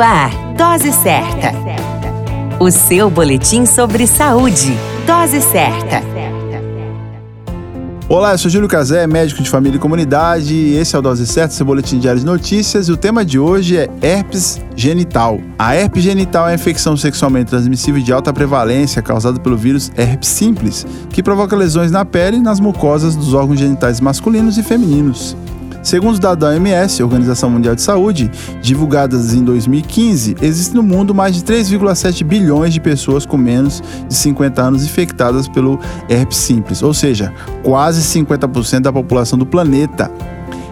Ar, Dose Certa. O seu boletim sobre saúde. Dose Certa. Olá, eu sou Júlio Cazé, médico de família e comunidade. E esse é o Dose Certa, seu boletim diário de notícias. E o tema de hoje é herpes genital. A herpes genital é a infecção sexualmente transmissível de alta prevalência causada pelo vírus herpes simples, que provoca lesões na pele e nas mucosas dos órgãos genitais masculinos e femininos. Segundo os dados da OMS, Organização Mundial de Saúde, divulgadas em 2015, existem no mundo mais de 3,7 bilhões de pessoas com menos de 50 anos infectadas pelo herpes simples, ou seja, quase 50% da população do planeta.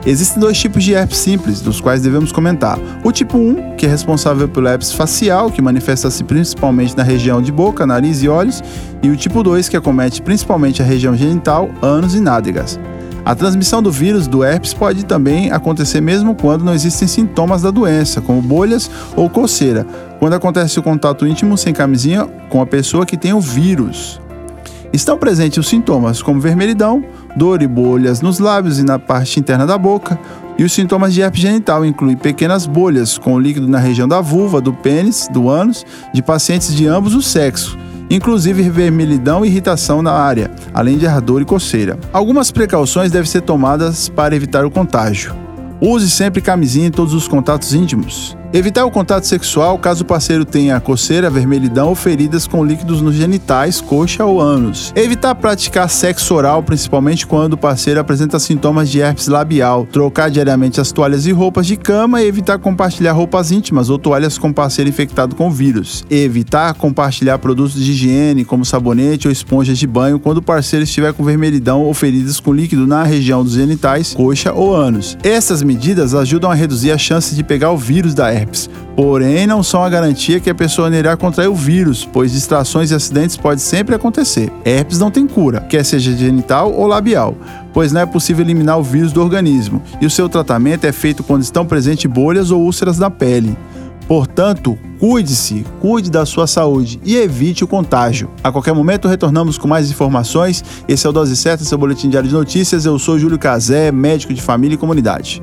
Existem dois tipos de herpes simples, dos quais devemos comentar. O tipo 1, que é responsável pelo herpes facial, que manifesta-se principalmente na região de boca, nariz e olhos, e o tipo 2, que acomete principalmente a região genital, ânus e nádegas. A transmissão do vírus do herpes pode também acontecer mesmo quando não existem sintomas da doença, como bolhas ou coceira, quando acontece o contato íntimo sem camisinha com a pessoa que tem o vírus. Estão presentes os sintomas como vermelhidão, dor e bolhas nos lábios e na parte interna da boca, e os sintomas de herpes genital incluem pequenas bolhas com líquido na região da vulva, do pênis, do ânus, de pacientes de ambos os sexos inclusive vermelhidão e irritação na área, além de ardor e coceira. Algumas precauções devem ser tomadas para evitar o contágio. Use sempre camisinha em todos os contatos íntimos. Evitar o contato sexual caso o parceiro tenha coceira, vermelhidão ou feridas com líquidos nos genitais, coxa ou ânus. Evitar praticar sexo oral, principalmente quando o parceiro apresenta sintomas de herpes labial. Trocar diariamente as toalhas e roupas de cama e evitar compartilhar roupas íntimas ou toalhas com parceiro infectado com vírus. Evitar compartilhar produtos de higiene, como sabonete ou esponjas de banho, quando o parceiro estiver com vermelhidão ou feridas com líquido na região dos genitais, coxa ou ânus. Essas medidas ajudam a reduzir a chance de pegar o vírus da herpes herpes. Porém, não são a garantia que a pessoa irá contrair o vírus, pois distrações e acidentes podem sempre acontecer. Herpes não tem cura, quer seja genital ou labial, pois não é possível eliminar o vírus do organismo, e o seu tratamento é feito quando estão presentes bolhas ou úlceras na pele. Portanto, cuide-se, cuide da sua saúde e evite o contágio. A qualquer momento retornamos com mais informações. Esse é o Dose Certa, seu boletim diário de notícias. Eu sou Júlio Cazé, médico de família e comunidade.